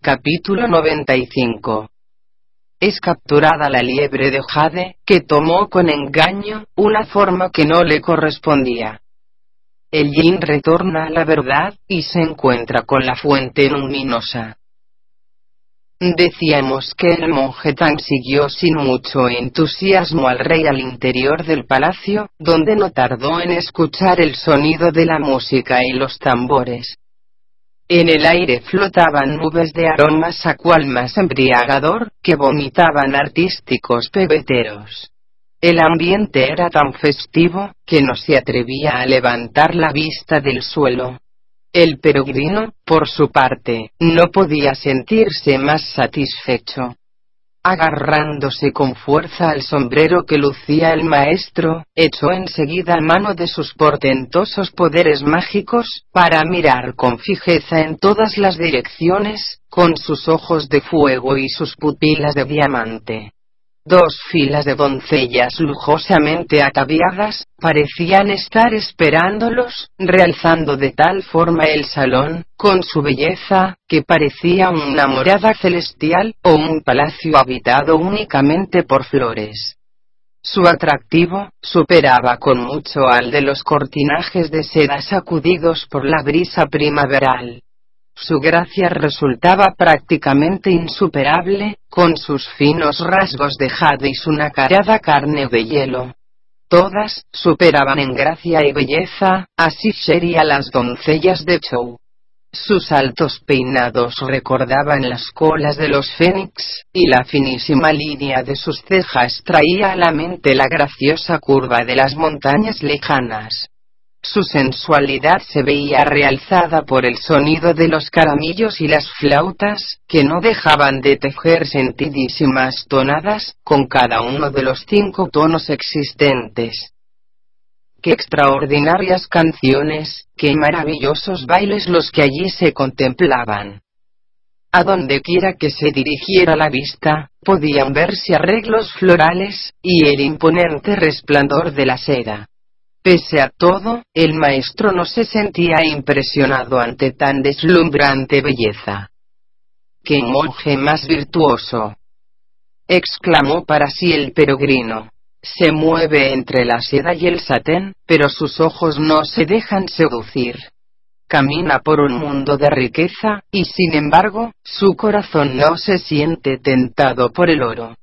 Capítulo 95 Es capturada la liebre de Jade, que tomó con engaño una forma que no le correspondía. El yin retorna a la verdad, y se encuentra con la fuente luminosa. Decíamos que el monje Tang siguió sin mucho entusiasmo al rey al interior del palacio, donde no tardó en escuchar el sonido de la música y los tambores. En el aire flotaban nubes de aromas a cual más embriagador, que vomitaban artísticos pebeteros. El ambiente era tan festivo, que no se atrevía a levantar la vista del suelo. El peregrino, por su parte, no podía sentirse más satisfecho agarrándose con fuerza al sombrero que lucía el maestro, echó enseguida mano de sus portentosos poderes mágicos, para mirar con fijeza en todas las direcciones, con sus ojos de fuego y sus pupilas de diamante. Dos filas de doncellas lujosamente ataviadas, parecían estar esperándolos, realzando de tal forma el salón, con su belleza, que parecía una morada celestial, o un palacio habitado únicamente por flores. Su atractivo, superaba con mucho al de los cortinajes de seda sacudidos por la brisa primaveral. Su gracia resultaba prácticamente insuperable, con sus finos rasgos de jade y su nacarada carne de hielo. Todas superaban en gracia y belleza, así sería las doncellas de Chou. Sus altos peinados recordaban las colas de los fénix, y la finísima línea de sus cejas traía a la mente la graciosa curva de las montañas lejanas. Su sensualidad se veía realzada por el sonido de los caramillos y las flautas, que no dejaban de tejer sentidísimas tonadas, con cada uno de los cinco tonos existentes. Qué extraordinarias canciones, qué maravillosos bailes los que allí se contemplaban. A donde quiera que se dirigiera la vista, podían verse arreglos florales, y el imponente resplandor de la seda. Pese a todo, el maestro no se sentía impresionado ante tan deslumbrante belleza. ¡Qué monje más virtuoso! exclamó para sí el peregrino. Se mueve entre la seda y el satén, pero sus ojos no se dejan seducir. Camina por un mundo de riqueza, y sin embargo, su corazón no se siente tentado por el oro.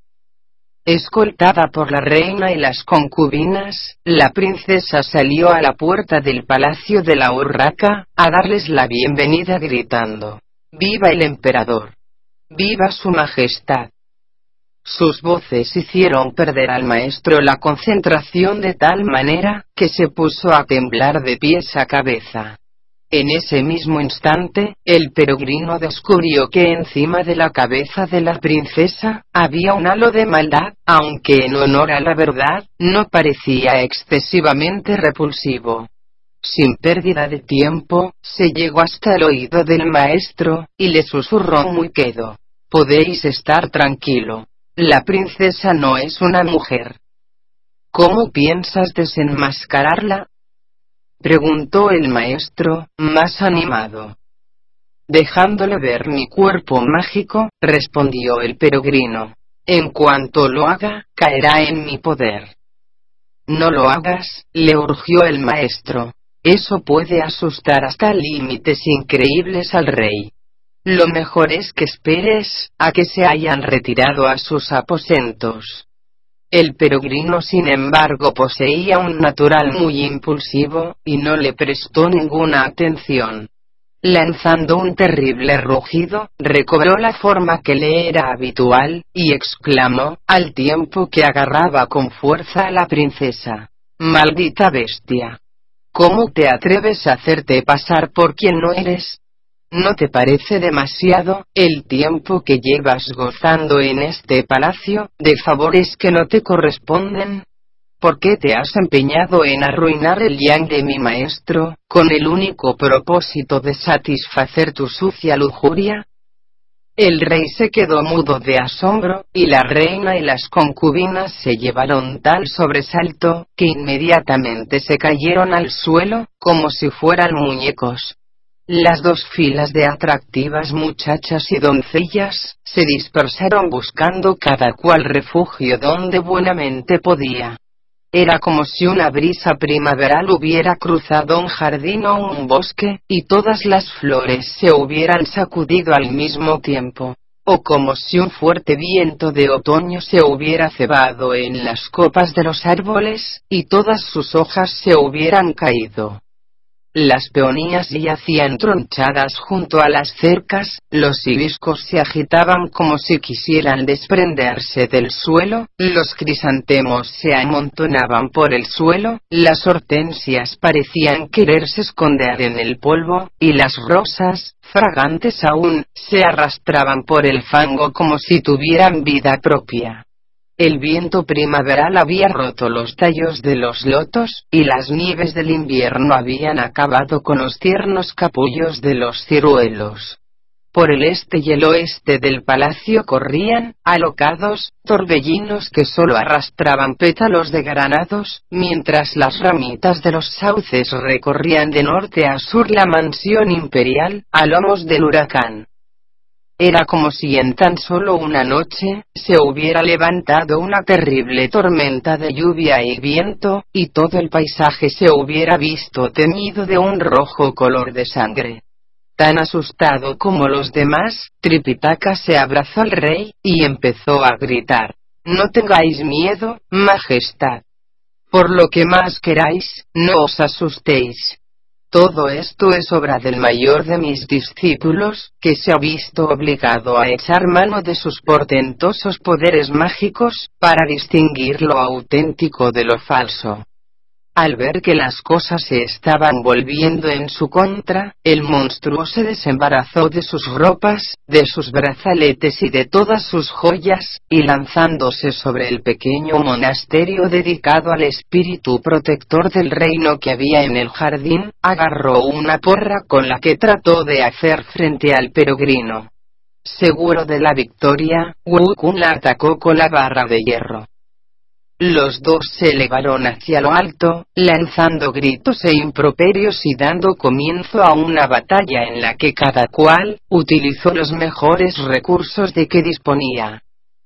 Escoltada por la reina y las concubinas, la princesa salió a la puerta del palacio de la Urraca, a darles la bienvenida gritando, ¡Viva el emperador! ¡Viva su majestad! Sus voces hicieron perder al maestro la concentración de tal manera, que se puso a temblar de pies a cabeza. En ese mismo instante, el peregrino descubrió que encima de la cabeza de la princesa, había un halo de maldad, aunque en honor a la verdad, no parecía excesivamente repulsivo. Sin pérdida de tiempo, se llegó hasta el oído del maestro, y le susurró muy quedo. Podéis estar tranquilo. La princesa no es una mujer. ¿Cómo piensas desenmascararla? Preguntó el maestro, más animado. Dejándole ver mi cuerpo mágico, respondió el peregrino. En cuanto lo haga, caerá en mi poder. No lo hagas, le urgió el maestro. Eso puede asustar hasta límites increíbles al rey. Lo mejor es que esperes, a que se hayan retirado a sus aposentos. El peregrino sin embargo poseía un natural muy impulsivo, y no le prestó ninguna atención. Lanzando un terrible rugido, recobró la forma que le era habitual, y exclamó, al tiempo que agarraba con fuerza a la princesa. Maldita bestia. ¿Cómo te atreves a hacerte pasar por quien no eres? ¿No te parece demasiado, el tiempo que llevas gozando en este palacio, de favores que no te corresponden? ¿Por qué te has empeñado en arruinar el yang de mi maestro, con el único propósito de satisfacer tu sucia lujuria? El rey se quedó mudo de asombro, y la reina y las concubinas se llevaron tal sobresalto, que inmediatamente se cayeron al suelo, como si fueran muñecos. Las dos filas de atractivas muchachas y doncellas, se dispersaron buscando cada cual refugio donde buenamente podía. Era como si una brisa primaveral hubiera cruzado un jardín o un bosque, y todas las flores se hubieran sacudido al mismo tiempo. O como si un fuerte viento de otoño se hubiera cebado en las copas de los árboles, y todas sus hojas se hubieran caído. Las peonías yacían tronchadas junto a las cercas, los hibiscos se agitaban como si quisieran desprenderse del suelo, los crisantemos se amontonaban por el suelo, las hortensias parecían quererse esconder en el polvo, y las rosas, fragantes aún, se arrastraban por el fango como si tuvieran vida propia. El viento primaveral había roto los tallos de los lotos, y las nieves del invierno habían acabado con los tiernos capullos de los ciruelos. Por el este y el oeste del palacio corrían, alocados, torbellinos que solo arrastraban pétalos de granados, mientras las ramitas de los sauces recorrían de norte a sur la mansión imperial, a lomos del huracán. Era como si en tan solo una noche, se hubiera levantado una terrible tormenta de lluvia y viento, y todo el paisaje se hubiera visto temido de un rojo color de sangre. Tan asustado como los demás, Tripitaka se abrazó al rey, y empezó a gritar. No tengáis miedo, Majestad. Por lo que más queráis, no os asustéis. Todo esto es obra del mayor de mis discípulos, que se ha visto obligado a echar mano de sus portentosos poderes mágicos, para distinguir lo auténtico de lo falso. Al ver que las cosas se estaban volviendo en su contra, el monstruo se desembarazó de sus ropas, de sus brazaletes y de todas sus joyas, y lanzándose sobre el pequeño monasterio dedicado al espíritu protector del reino que había en el jardín, agarró una porra con la que trató de hacer frente al peregrino. Seguro de la victoria, Wukun la atacó con la barra de hierro. Los dos se elevaron hacia lo alto, lanzando gritos e improperios y dando comienzo a una batalla en la que cada cual, utilizó los mejores recursos de que disponía.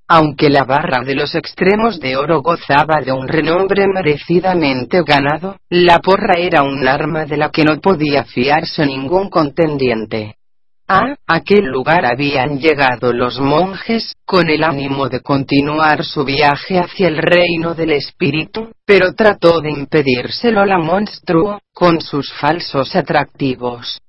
Aunque la barra de los extremos de oro gozaba de un renombre merecidamente ganado, la porra era un arma de la que no podía fiarse ningún contendiente. A aquel lugar habían llegado los monjes, con el ánimo de continuar su viaje hacia el reino del espíritu, pero trató de impedírselo la monstruo, con sus falsos atractivos.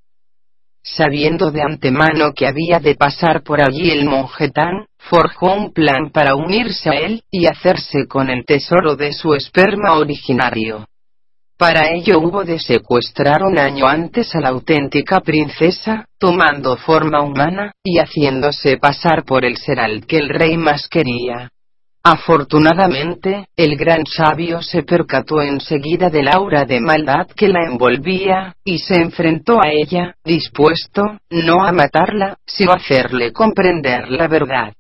Sabiendo de antemano que había de pasar por allí el monje Tan, forjó un plan para unirse a él, y hacerse con el tesoro de su esperma originario. Para ello hubo de secuestrar un año antes a la auténtica princesa, tomando forma humana, y haciéndose pasar por el ser al que el rey más quería. Afortunadamente, el gran sabio se percató enseguida del aura de maldad que la envolvía, y se enfrentó a ella, dispuesto, no a matarla, sino a hacerle comprender la verdad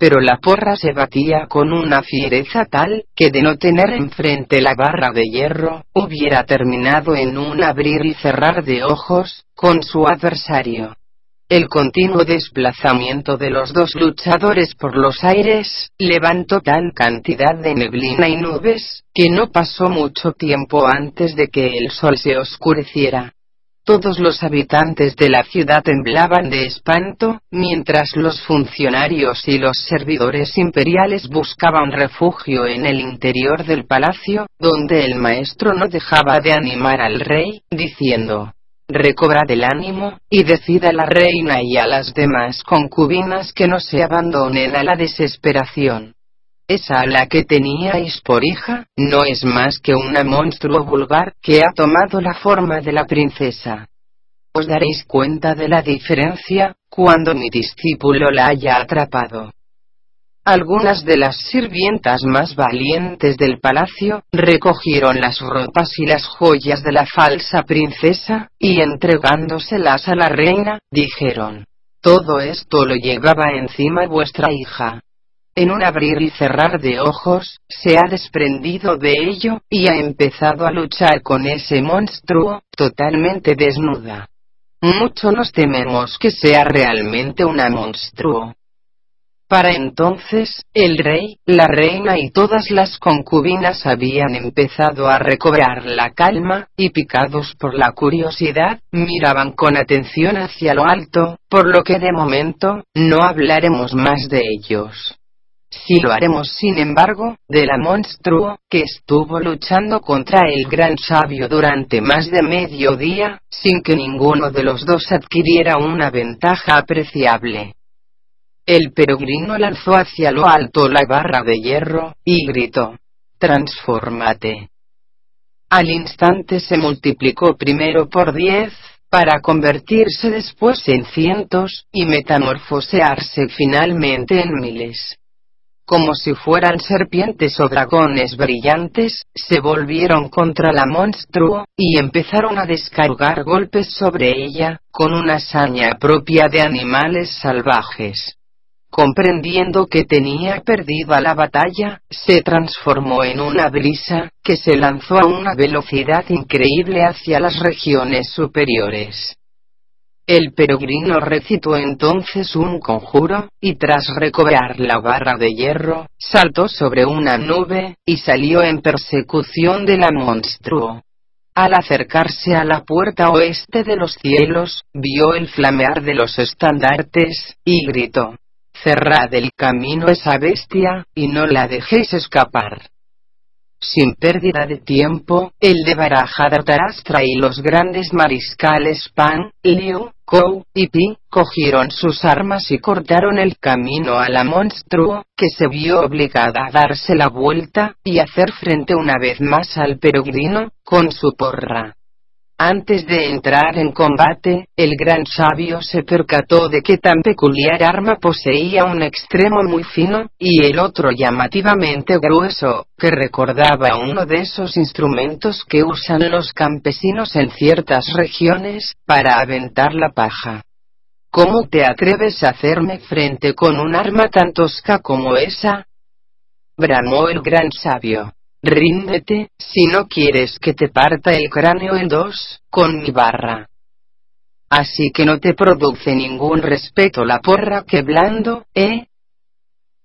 pero la porra se batía con una fiereza tal, que de no tener enfrente la barra de hierro, hubiera terminado en un abrir y cerrar de ojos, con su adversario. El continuo desplazamiento de los dos luchadores por los aires, levantó tal cantidad de neblina y nubes, que no pasó mucho tiempo antes de que el sol se oscureciera. Todos los habitantes de la ciudad temblaban de espanto, mientras los funcionarios y los servidores imperiales buscaban refugio en el interior del palacio, donde el maestro no dejaba de animar al rey, diciendo, recobrad el ánimo, y decida a la reina y a las demás concubinas que no se abandonen a la desesperación. Esa a la que teníais por hija, no es más que una monstruo vulgar, que ha tomado la forma de la princesa. Os daréis cuenta de la diferencia, cuando mi discípulo la haya atrapado. Algunas de las sirvientas más valientes del palacio, recogieron las ropas y las joyas de la falsa princesa, y entregándoselas a la reina, dijeron, todo esto lo llevaba encima vuestra hija. En un abrir y cerrar de ojos, se ha desprendido de ello, y ha empezado a luchar con ese monstruo, totalmente desnuda. Mucho nos tememos que sea realmente una monstruo. Para entonces, el rey, la reina y todas las concubinas habían empezado a recobrar la calma, y picados por la curiosidad, miraban con atención hacia lo alto, por lo que de momento, no hablaremos más de ellos. Si lo haremos sin embargo, de la monstruo, que estuvo luchando contra el gran sabio durante más de medio día, sin que ninguno de los dos adquiriera una ventaja apreciable. El peregrino lanzó hacia lo alto la barra de hierro, y gritó, Transfórmate. Al instante se multiplicó primero por diez, para convertirse después en cientos, y metamorfosearse finalmente en miles. Como si fueran serpientes o dragones brillantes, se volvieron contra la monstruo, y empezaron a descargar golpes sobre ella, con una saña propia de animales salvajes comprendiendo que tenía perdida la batalla, se transformó en una brisa, que se lanzó a una velocidad increíble hacia las regiones superiores. El peregrino recitó entonces un conjuro, y tras recobrar la barra de hierro, saltó sobre una nube, y salió en persecución de la monstruo. Al acercarse a la puerta oeste de los cielos, vio el flamear de los estandartes, y gritó, cerrad el camino esa bestia, y no la dejéis escapar. Sin pérdida de tiempo, el de Barajadarastra y los grandes mariscales Pan, Liu, Kou y Pi, cogieron sus armas y cortaron el camino a la monstruo, que se vio obligada a darse la vuelta, y hacer frente una vez más al peregrino, con su porra. Antes de entrar en combate, el gran sabio se percató de que tan peculiar arma poseía un extremo muy fino, y el otro llamativamente grueso, que recordaba uno de esos instrumentos que usan los campesinos en ciertas regiones, para aventar la paja. ¿Cómo te atreves a hacerme frente con un arma tan tosca como esa? bramó el gran sabio. Ríndete, si no quieres que te parta el cráneo en dos, con mi barra. Así que no te produce ningún respeto la porra que blando, ¿eh?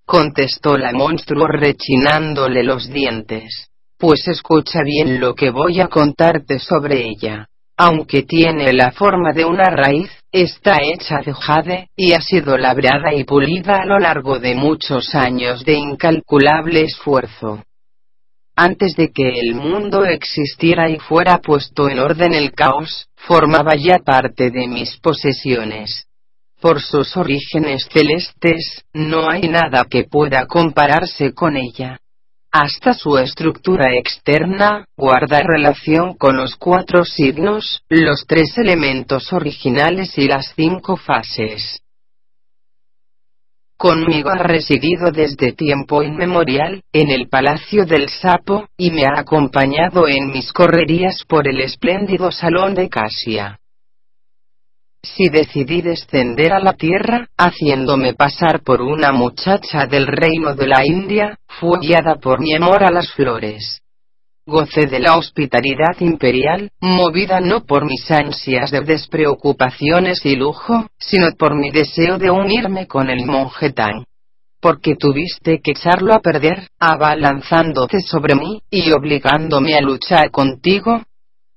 Contestó la monstruo rechinándole los dientes. Pues escucha bien lo que voy a contarte sobre ella. Aunque tiene la forma de una raíz, está hecha de jade, y ha sido labrada y pulida a lo largo de muchos años de incalculable esfuerzo. Antes de que el mundo existiera y fuera puesto en orden el caos, formaba ya parte de mis posesiones. Por sus orígenes celestes, no hay nada que pueda compararse con ella. Hasta su estructura externa, guarda relación con los cuatro signos, los tres elementos originales y las cinco fases. Conmigo ha residido desde tiempo inmemorial, en el Palacio del Sapo, y me ha acompañado en mis correrías por el espléndido salón de Casia. Si decidí descender a la tierra, haciéndome pasar por una muchacha del reino de la India, fue guiada por mi amor a las flores. Gocé de la hospitalidad imperial, movida no por mis ansias de despreocupaciones y lujo, sino por mi deseo de unirme con el monje Tang. Porque tuviste que echarlo a perder, abalanzándote sobre mí, y obligándome a luchar contigo.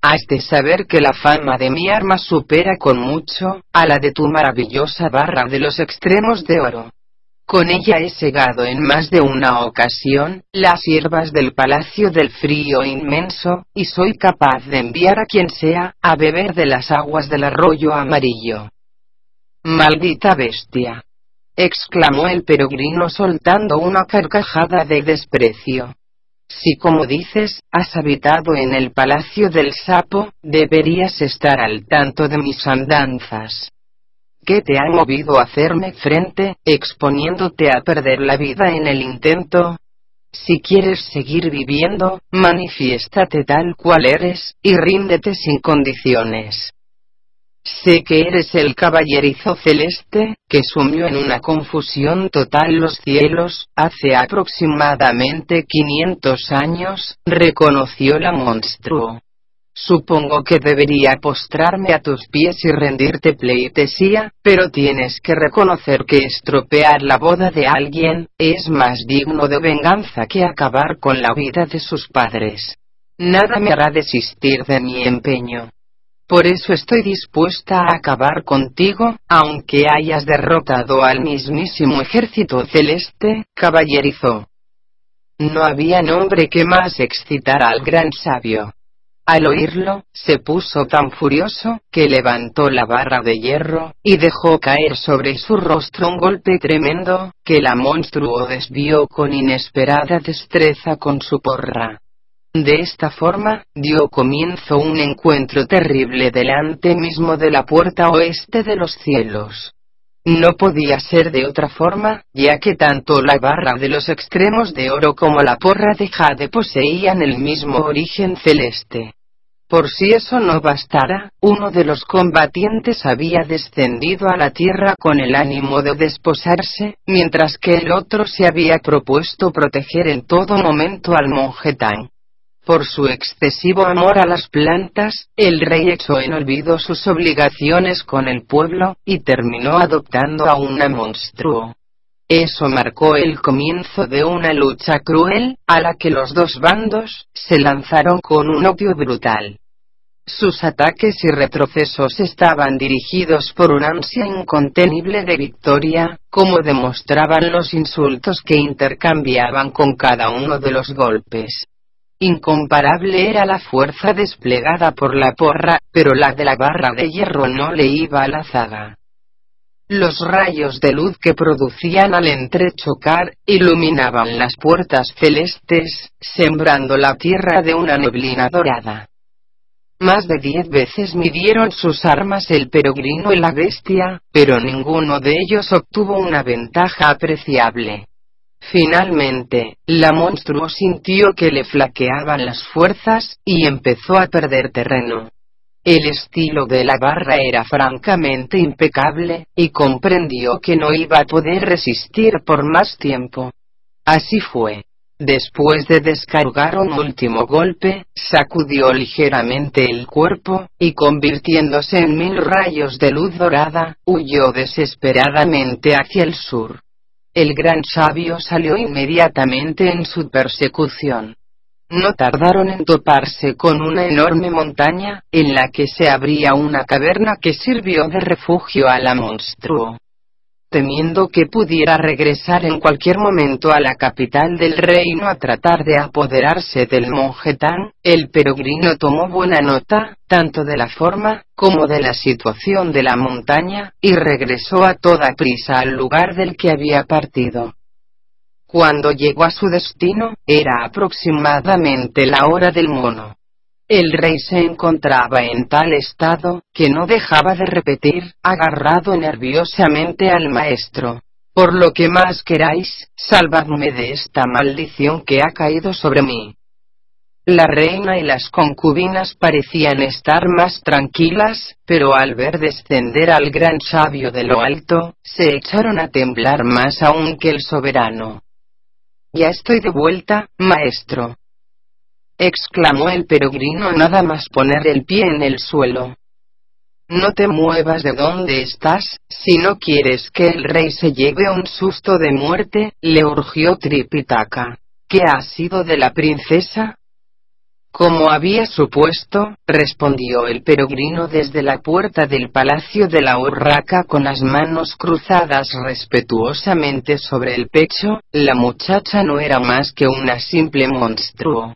Has de saber que la fama de mi arma supera con mucho, a la de tu maravillosa barra de los extremos de oro. Con ella he segado en más de una ocasión, las hierbas del palacio del frío inmenso, y soy capaz de enviar a quien sea, a beber de las aguas del arroyo amarillo. Maldita bestia. exclamó el peregrino soltando una carcajada de desprecio. Si como dices, has habitado en el palacio del sapo, deberías estar al tanto de mis andanzas. ¿Qué te ha movido a hacerme frente, exponiéndote a perder la vida en el intento? Si quieres seguir viviendo, manifiéstate tal cual eres, y ríndete sin condiciones. Sé que eres el caballerizo celeste, que sumió en una confusión total los cielos, hace aproximadamente 500 años, reconoció la monstruo. Supongo que debería postrarme a tus pies y rendirte pleitesía, pero tienes que reconocer que estropear la boda de alguien, es más digno de venganza que acabar con la vida de sus padres. Nada me hará desistir de mi empeño. Por eso estoy dispuesta a acabar contigo, aunque hayas derrotado al mismísimo ejército celeste, caballerizo. No había nombre que más excitara al gran sabio. Al oírlo, se puso tan furioso, que levantó la barra de hierro, y dejó caer sobre su rostro un golpe tremendo, que la monstruo desvió con inesperada destreza con su porra. De esta forma, dio comienzo un encuentro terrible delante mismo de la puerta oeste de los cielos. No podía ser de otra forma, ya que tanto la barra de los extremos de oro como la porra de jade poseían el mismo origen celeste. Por si eso no bastara, uno de los combatientes había descendido a la tierra con el ánimo de desposarse, mientras que el otro se había propuesto proteger en todo momento al monje Tang. Por su excesivo amor a las plantas, el rey echó en olvido sus obligaciones con el pueblo, y terminó adoptando a una monstruo. Eso marcó el comienzo de una lucha cruel, a la que los dos bandos se lanzaron con un odio brutal. Sus ataques y retrocesos estaban dirigidos por un ansia incontenible de victoria, como demostraban los insultos que intercambiaban con cada uno de los golpes. Incomparable era la fuerza desplegada por la porra, pero la de la barra de hierro no le iba a la zaga. Los rayos de luz que producían al entrechocar, iluminaban las puertas celestes, sembrando la tierra de una neblina dorada. Más de diez veces midieron sus armas el peregrino y la bestia, pero ninguno de ellos obtuvo una ventaja apreciable. Finalmente, la monstruo sintió que le flaqueaban las fuerzas, y empezó a perder terreno. El estilo de la barra era francamente impecable, y comprendió que no iba a poder resistir por más tiempo. Así fue. Después de descargar un último golpe, sacudió ligeramente el cuerpo, y convirtiéndose en mil rayos de luz dorada, huyó desesperadamente hacia el sur. El gran sabio salió inmediatamente en su persecución. No tardaron en toparse con una enorme montaña, en la que se abría una caverna que sirvió de refugio a la monstruo. Temiendo que pudiera regresar en cualquier momento a la capital del reino a tratar de apoderarse del monje Tan, el peregrino tomó buena nota, tanto de la forma, como de la situación de la montaña, y regresó a toda prisa al lugar del que había partido. Cuando llegó a su destino, era aproximadamente la hora del mono. El rey se encontraba en tal estado, que no dejaba de repetir, agarrado nerviosamente al maestro. Por lo que más queráis, salvadme de esta maldición que ha caído sobre mí. La reina y las concubinas parecían estar más tranquilas, pero al ver descender al gran sabio de lo alto, se echaron a temblar más aún que el soberano. Ya estoy de vuelta, maestro, exclamó el peregrino nada más poner el pie en el suelo. No te muevas de donde estás, si no quieres que el rey se lleve un susto de muerte, le urgió Tripitaka. ¿Qué ha sido de la princesa? Como había supuesto, respondió el peregrino desde la puerta del palacio de la urraca con las manos cruzadas respetuosamente sobre el pecho, la muchacha no era más que una simple monstruo.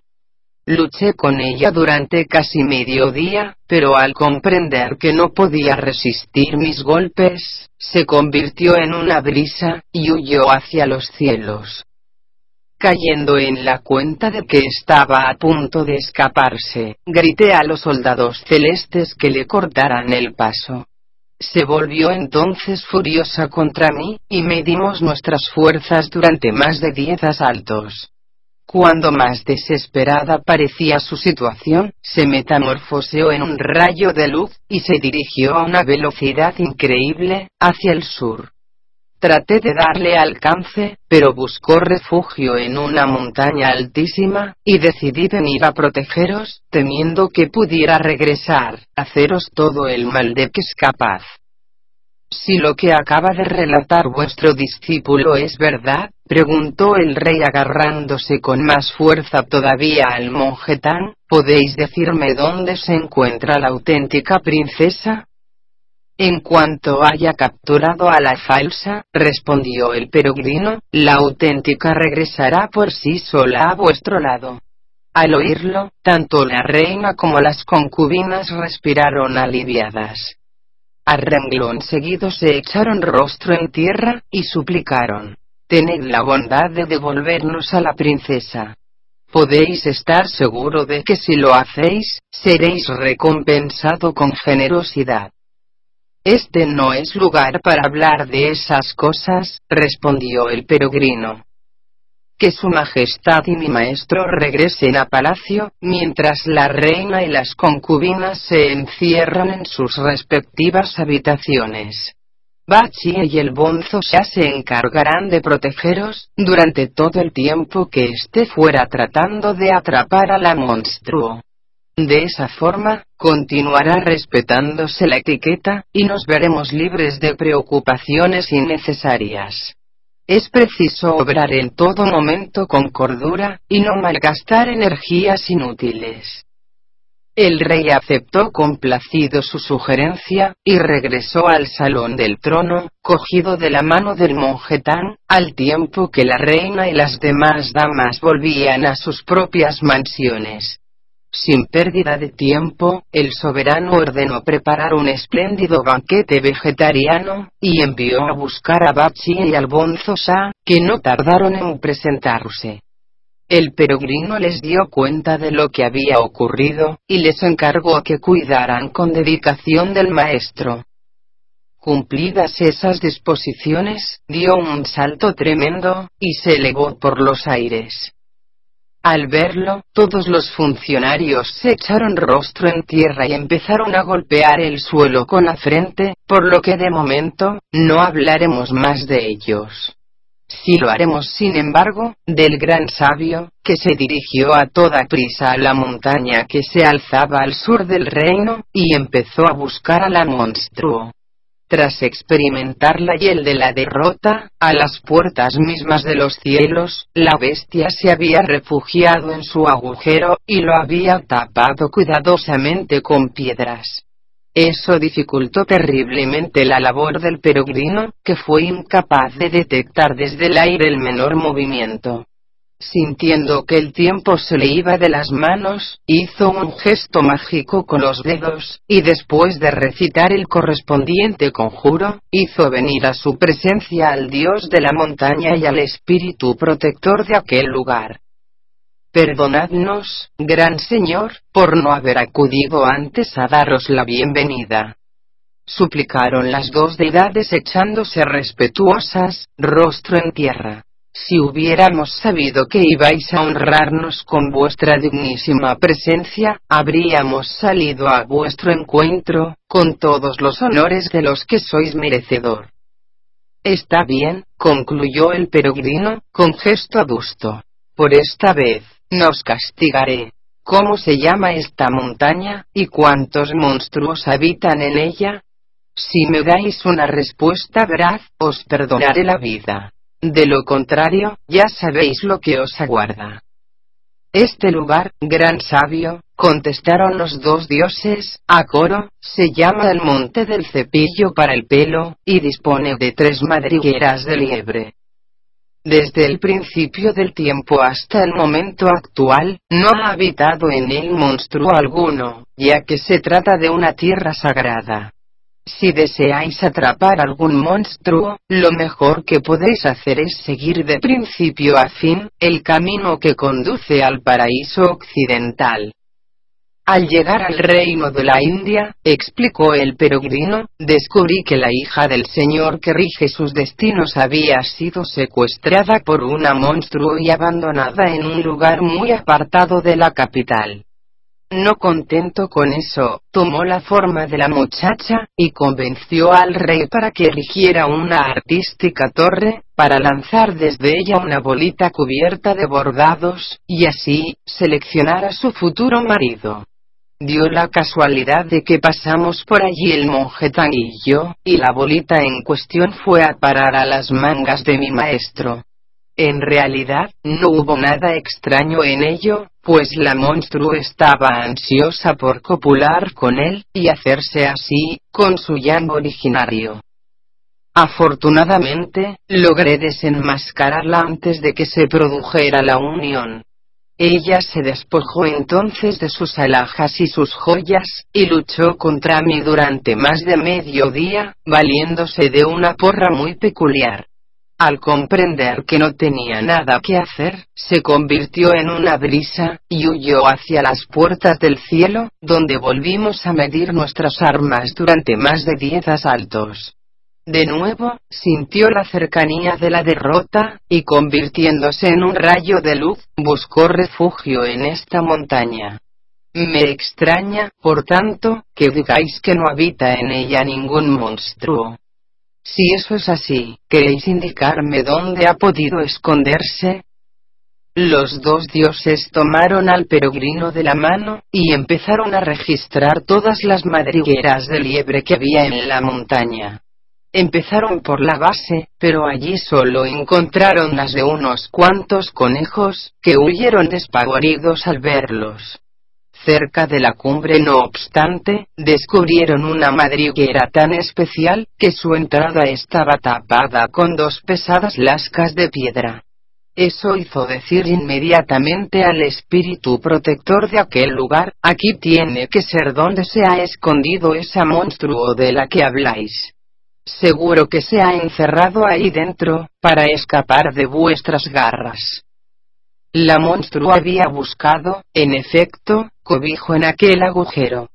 Luché con ella durante casi medio día, pero al comprender que no podía resistir mis golpes, se convirtió en una brisa, y huyó hacia los cielos. Cayendo en la cuenta de que estaba a punto de escaparse, grité a los soldados celestes que le cortaran el paso. Se volvió entonces furiosa contra mí, y medimos nuestras fuerzas durante más de diez asaltos. Cuando más desesperada parecía su situación, se metamorfoseó en un rayo de luz, y se dirigió a una velocidad increíble, hacia el sur. Traté de darle alcance, pero buscó refugio en una montaña altísima, y decidí venir a protegeros, temiendo que pudiera regresar, haceros todo el mal de que es capaz. Si lo que acaba de relatar vuestro discípulo es verdad, preguntó el rey agarrándose con más fuerza todavía al monje Tan, ¿podéis decirme dónde se encuentra la auténtica princesa? En cuanto haya capturado a la falsa, respondió el peregrino, la auténtica regresará por sí sola a vuestro lado. Al oírlo, tanto la reina como las concubinas respiraron aliviadas. A renglón seguido se echaron rostro en tierra, y suplicaron. Tened la bondad de devolvernos a la princesa. Podéis estar seguro de que si lo hacéis, seréis recompensado con generosidad. Este no es lugar para hablar de esas cosas, respondió el peregrino. Que su majestad y mi maestro regresen a palacio, mientras la reina y las concubinas se encierran en sus respectivas habitaciones. Bachi y el bonzo ya se encargarán de protegeros, durante todo el tiempo que esté fuera tratando de atrapar a la monstruo. De esa forma, continuará respetándose la etiqueta, y nos veremos libres de preocupaciones innecesarias. Es preciso obrar en todo momento con cordura, y no malgastar energías inútiles. El rey aceptó complacido su sugerencia, y regresó al salón del trono, cogido de la mano del monje Tan, al tiempo que la reina y las demás damas volvían a sus propias mansiones. Sin pérdida de tiempo, el soberano ordenó preparar un espléndido banquete vegetariano, y envió a buscar a Bachi y al Bonzo que no tardaron en presentarse. El peregrino les dio cuenta de lo que había ocurrido, y les encargó que cuidaran con dedicación del maestro. Cumplidas esas disposiciones, dio un salto tremendo, y se elevó por los aires. Al verlo, todos los funcionarios se echaron rostro en tierra y empezaron a golpear el suelo con la frente, por lo que de momento, no hablaremos más de ellos. Sí lo haremos sin embargo, del gran sabio, que se dirigió a toda prisa a la montaña que se alzaba al sur del reino, y empezó a buscar a la monstruo. Tras experimentar la hiel de la derrota, a las puertas mismas de los cielos, la bestia se había refugiado en su agujero, y lo había tapado cuidadosamente con piedras. Eso dificultó terriblemente la labor del peregrino, que fue incapaz de detectar desde el aire el menor movimiento. Sintiendo que el tiempo se le iba de las manos, hizo un gesto mágico con los dedos, y después de recitar el correspondiente conjuro, hizo venir a su presencia al dios de la montaña y al espíritu protector de aquel lugar. Perdonadnos, gran señor, por no haber acudido antes a daros la bienvenida. Suplicaron las dos deidades echándose respetuosas, rostro en tierra. Si hubiéramos sabido que ibais a honrarnos con vuestra dignísima presencia, habríamos salido a vuestro encuentro, con todos los honores de los que sois merecedor. Está bien, concluyó el peregrino, con gesto adusto. Por esta vez, nos castigaré. ¿Cómo se llama esta montaña, y cuántos monstruos habitan en ella? Si me dais una respuesta veraz, os perdonaré la vida. De lo contrario, ya sabéis lo que os aguarda. Este lugar, gran sabio, contestaron los dos dioses, a coro, se llama el monte del cepillo para el pelo, y dispone de tres madrigueras de liebre. Desde el principio del tiempo hasta el momento actual, no ha habitado en él monstruo alguno, ya que se trata de una tierra sagrada. Si deseáis atrapar algún monstruo, lo mejor que podéis hacer es seguir de principio a fin, el camino que conduce al paraíso occidental. Al llegar al reino de la India, explicó el peregrino, descubrí que la hija del señor que rige sus destinos había sido secuestrada por una monstruo y abandonada en un lugar muy apartado de la capital. No contento con eso, tomó la forma de la muchacha, y convenció al rey para que erigiera una artística torre, para lanzar desde ella una bolita cubierta de bordados, y así, seleccionar a su futuro marido. Dio la casualidad de que pasamos por allí el monje y yo, y la bolita en cuestión fue a parar a las mangas de mi maestro. En realidad, no hubo nada extraño en ello, pues la monstruo estaba ansiosa por copular con él, y hacerse así, con su yang originario. Afortunadamente, logré desenmascararla antes de que se produjera la unión. Ella se despojó entonces de sus alhajas y sus joyas, y luchó contra mí durante más de medio día, valiéndose de una porra muy peculiar. Al comprender que no tenía nada que hacer, se convirtió en una brisa, y huyó hacia las puertas del cielo, donde volvimos a medir nuestras armas durante más de diez asaltos. De nuevo, sintió la cercanía de la derrota, y convirtiéndose en un rayo de luz, buscó refugio en esta montaña. Me extraña, por tanto, que digáis que no habita en ella ningún monstruo. Si eso es así, ¿queréis indicarme dónde ha podido esconderse? Los dos dioses tomaron al peregrino de la mano, y empezaron a registrar todas las madrigueras de liebre que había en la montaña. Empezaron por la base, pero allí solo encontraron las de unos cuantos conejos, que huyeron despavoridos al verlos. Cerca de la cumbre, no obstante, descubrieron una madriguera tan especial, que su entrada estaba tapada con dos pesadas lascas de piedra. Eso hizo decir inmediatamente al espíritu protector de aquel lugar, aquí tiene que ser donde se ha escondido esa monstruo de la que habláis. Seguro que se ha encerrado ahí dentro, para escapar de vuestras garras. La monstruo había buscado, en efecto, cobijo en aquel agujero.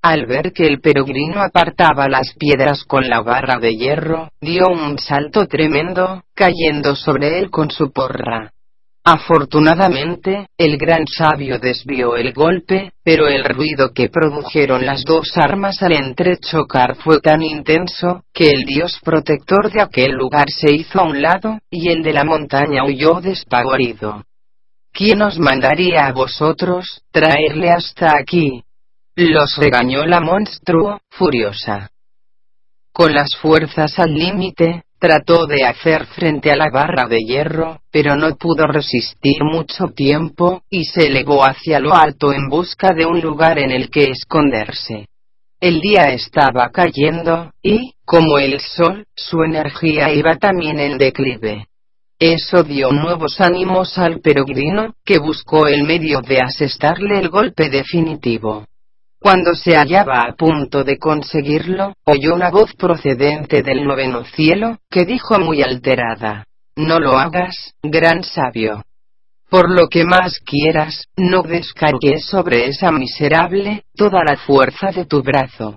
Al ver que el peregrino apartaba las piedras con la barra de hierro, dio un salto tremendo, cayendo sobre él con su porra. Afortunadamente, el gran sabio desvió el golpe, pero el ruido que produjeron las dos armas al entrechocar fue tan intenso, que el dios protector de aquel lugar se hizo a un lado, y el de la montaña huyó despavorido. ¿Quién os mandaría a vosotros, traerle hasta aquí? Los regañó la monstruo, furiosa. Con las fuerzas al límite, trató de hacer frente a la barra de hierro, pero no pudo resistir mucho tiempo, y se elevó hacia lo alto en busca de un lugar en el que esconderse. El día estaba cayendo, y, como el sol, su energía iba también en declive. Eso dio nuevos ánimos al peregrino, que buscó el medio de asestarle el golpe definitivo. Cuando se hallaba a punto de conseguirlo, oyó una voz procedente del noveno cielo, que dijo muy alterada, No lo hagas, gran sabio. Por lo que más quieras, no descargues sobre esa miserable, toda la fuerza de tu brazo.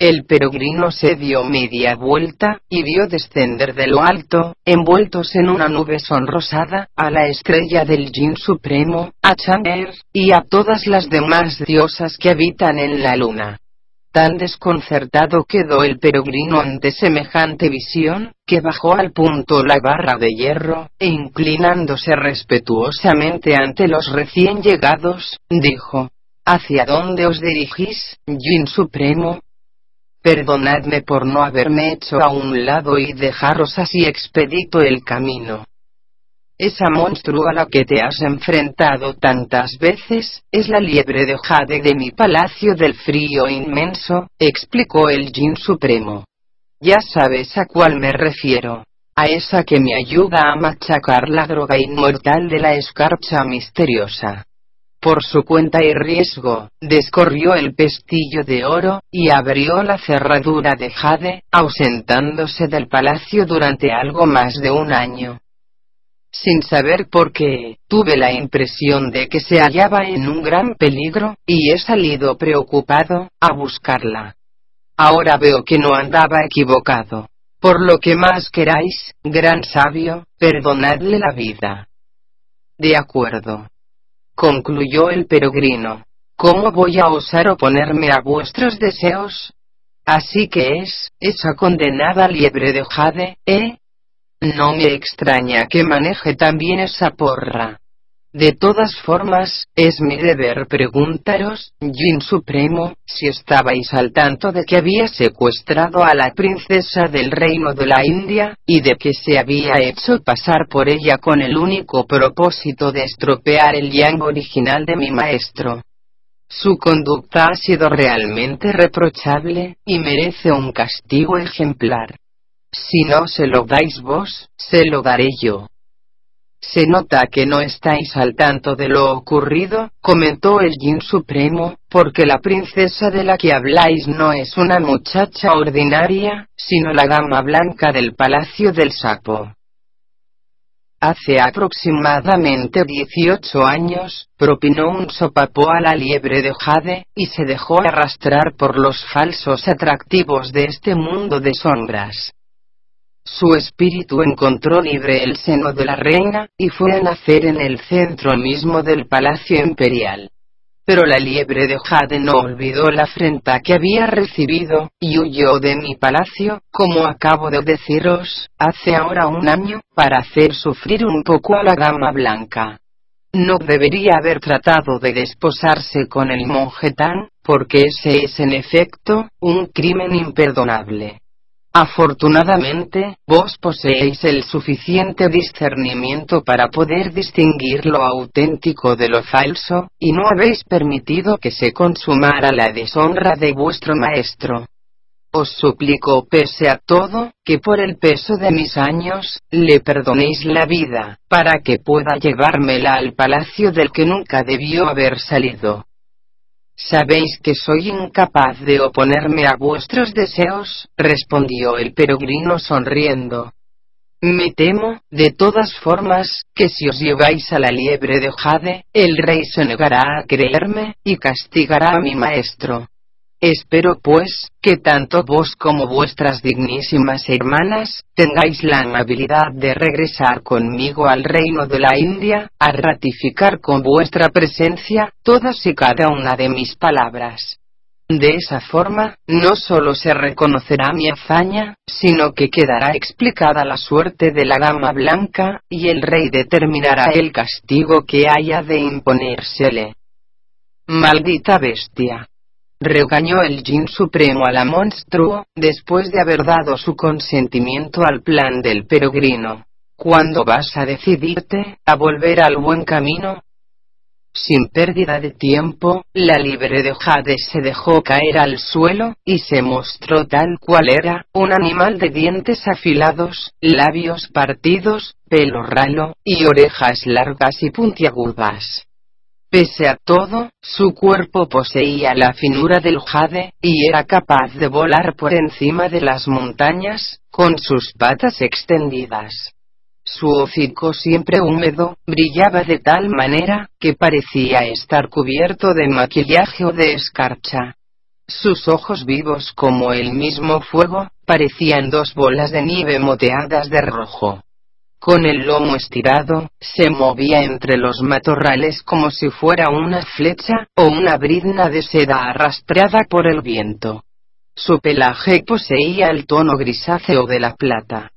El peregrino se dio media vuelta, y vio descender de lo alto, envueltos en una nube sonrosada, a la estrella del Jin Supremo, a Chaner, y a todas las demás diosas que habitan en la luna. Tan desconcertado quedó el peregrino ante semejante visión, que bajó al punto la barra de hierro, e inclinándose respetuosamente ante los recién llegados, dijo, ¿Hacia dónde os dirigís, Jin Supremo? Perdonadme por no haberme hecho a un lado y dejaros así expedito el camino. Esa monstruo a la que te has enfrentado tantas veces, es la liebre de jade de mi palacio del frío inmenso, explicó el Jin Supremo. Ya sabes a cuál me refiero. A esa que me ayuda a machacar la droga inmortal de la escarcha misteriosa. Por su cuenta y riesgo, descorrió el pestillo de oro, y abrió la cerradura de jade, ausentándose del palacio durante algo más de un año. Sin saber por qué, tuve la impresión de que se hallaba en un gran peligro, y he salido preocupado, a buscarla. Ahora veo que no andaba equivocado. Por lo que más queráis, gran sabio, perdonadle la vida. De acuerdo concluyó el peregrino. ¿Cómo voy a osar oponerme a vuestros deseos? Así que es, esa condenada liebre de jade, ¿eh? No me extraña que maneje también esa porra. De todas formas, es mi deber preguntaros, Jin Supremo, si estabais al tanto de que había secuestrado a la princesa del reino de la India, y de que se había hecho pasar por ella con el único propósito de estropear el yang original de mi maestro. Su conducta ha sido realmente reprochable, y merece un castigo ejemplar. Si no se lo dais vos, se lo daré yo. Se nota que no estáis al tanto de lo ocurrido, comentó el Jin Supremo, porque la princesa de la que habláis no es una muchacha ordinaria, sino la dama blanca del Palacio del Sapo. Hace aproximadamente 18 años, propinó un sopapo a la liebre de Jade, y se dejó arrastrar por los falsos atractivos de este mundo de sombras. Su espíritu encontró libre el seno de la reina, y fue a nacer en el centro mismo del palacio imperial. Pero la liebre de Jade no olvidó la afrenta que había recibido, y huyó de mi palacio, como acabo de deciros, hace ahora un año, para hacer sufrir un poco a la dama blanca. No debería haber tratado de desposarse con el monje Tan, porque ese es en efecto, un crimen imperdonable. Afortunadamente, vos poseéis el suficiente discernimiento para poder distinguir lo auténtico de lo falso, y no habéis permitido que se consumara la deshonra de vuestro maestro. Os suplico pese a todo, que por el peso de mis años, le perdonéis la vida, para que pueda llevármela al palacio del que nunca debió haber salido. Sabéis que soy incapaz de oponerme a vuestros deseos, respondió el peregrino sonriendo. Me temo, de todas formas, que si os lleváis a la liebre de Jade, el rey se negará a creerme, y castigará a mi maestro. Espero pues, que tanto vos como vuestras dignísimas hermanas, tengáis la amabilidad de regresar conmigo al reino de la India, a ratificar con vuestra presencia, todas y cada una de mis palabras. De esa forma, no solo se reconocerá mi hazaña, sino que quedará explicada la suerte de la dama blanca, y el rey determinará el castigo que haya de imponérsele. Maldita bestia regañó el Jin Supremo a la monstruo, después de haber dado su consentimiento al plan del peregrino. ¿Cuándo vas a decidirte, a volver al buen camino? Sin pérdida de tiempo, la libre de Jade se dejó caer al suelo, y se mostró tal cual era, un animal de dientes afilados, labios partidos, pelo ralo, y orejas largas y puntiagudas. Pese a todo, su cuerpo poseía la finura del jade, y era capaz de volar por encima de las montañas, con sus patas extendidas. Su hocico siempre húmedo, brillaba de tal manera, que parecía estar cubierto de maquillaje o de escarcha. Sus ojos vivos como el mismo fuego, parecían dos bolas de nieve moteadas de rojo. Con el lomo estirado, se movía entre los matorrales como si fuera una flecha, o una brizna de seda arrastrada por el viento. Su pelaje poseía el tono grisáceo de la plata.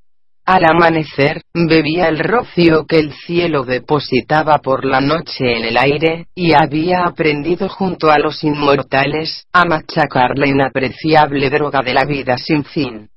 Al amanecer, bebía el rocío que el cielo depositaba por la noche en el aire, y había aprendido junto a los inmortales, a machacar la inapreciable droga de la vida sin fin.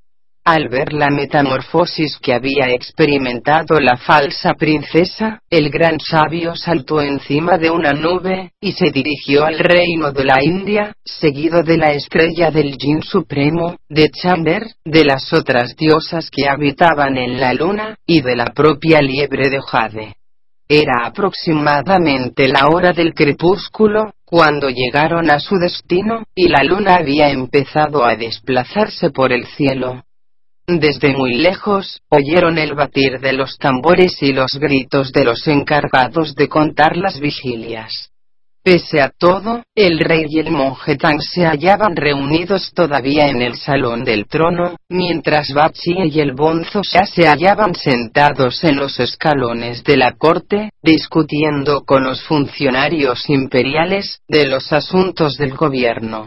Al ver la metamorfosis que había experimentado la falsa princesa, el gran sabio saltó encima de una nube, y se dirigió al reino de la India, seguido de la estrella del Jin Supremo, de Chamber, de las otras diosas que habitaban en la luna, y de la propia liebre de Jade. Era aproximadamente la hora del crepúsculo, cuando llegaron a su destino, y la luna había empezado a desplazarse por el cielo. Desde muy lejos, oyeron el batir de los tambores y los gritos de los encargados de contar las vigilias. Pese a todo, el rey y el monje Tang se hallaban reunidos todavía en el salón del trono, mientras Bachi y el bonzo ya se hallaban sentados en los escalones de la corte, discutiendo con los funcionarios imperiales, de los asuntos del gobierno.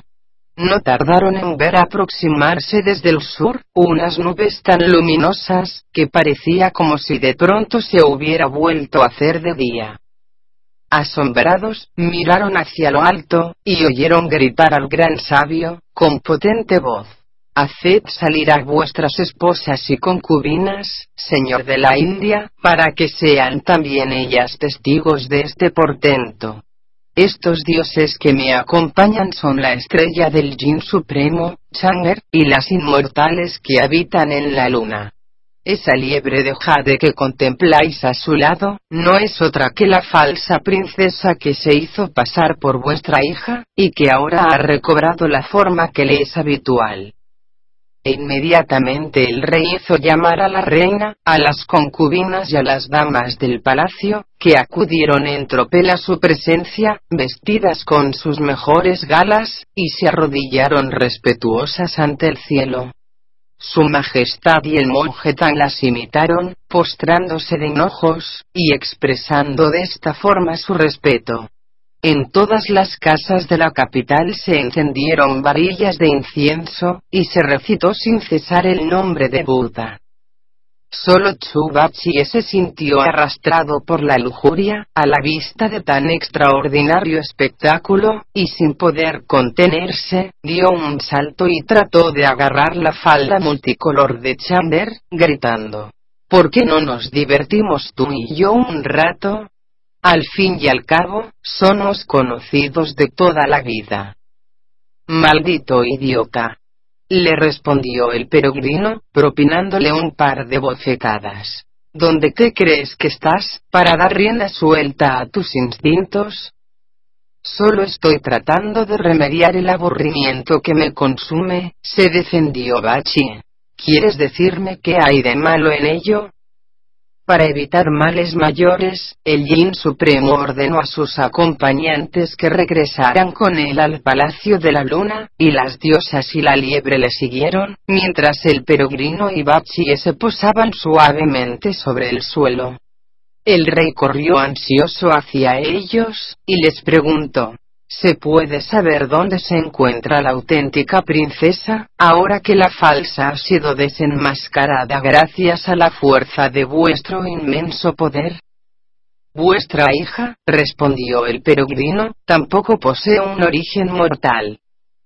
No tardaron en ver aproximarse desde el sur, unas nubes tan luminosas, que parecía como si de pronto se hubiera vuelto a hacer de día. Asombrados, miraron hacia lo alto, y oyeron gritar al gran sabio, con potente voz. Haced salir a vuestras esposas y concubinas, señor de la India, para que sean también ellas testigos de este portento. Estos dioses que me acompañan son la estrella del Jin Supremo, Changer, y las inmortales que habitan en la luna. Esa liebre de jade que contempláis a su lado, no es otra que la falsa princesa que se hizo pasar por vuestra hija, y que ahora ha recobrado la forma que le es habitual. E inmediatamente el rey hizo llamar a la reina, a las concubinas y a las damas del palacio, que acudieron en tropel a su presencia, vestidas con sus mejores galas, y se arrodillaron respetuosas ante el cielo. Su Majestad y el monje Tan las imitaron, postrándose de enojos, y expresando de esta forma su respeto. En todas las casas de la capital se encendieron varillas de incienso, y se recitó sin cesar el nombre de Buda. Solo Chubachi se sintió arrastrado por la lujuria, a la vista de tan extraordinario espectáculo, y sin poder contenerse, dio un salto y trató de agarrar la falda multicolor de Chamber, gritando. ¿Por qué no nos divertimos tú y yo un rato? Al fin y al cabo, somos conocidos de toda la vida. Maldito idiota le respondió el peregrino, propinándole un par de bofetadas. ¿Dónde te crees que estás, para dar rienda suelta a tus instintos? Solo estoy tratando de remediar el aburrimiento que me consume, se defendió Bachi. ¿Quieres decirme qué hay de malo en ello? Para evitar males mayores, el Yin Supremo ordenó a sus acompañantes que regresaran con él al Palacio de la Luna, y las diosas y la liebre le siguieron, mientras el peregrino y Bachi se posaban suavemente sobre el suelo. El rey corrió ansioso hacia ellos, y les preguntó, ¿Se puede saber dónde se encuentra la auténtica princesa, ahora que la falsa ha sido desenmascarada gracias a la fuerza de vuestro inmenso poder? Vuestra hija, respondió el peregrino, tampoco posee un origen mortal.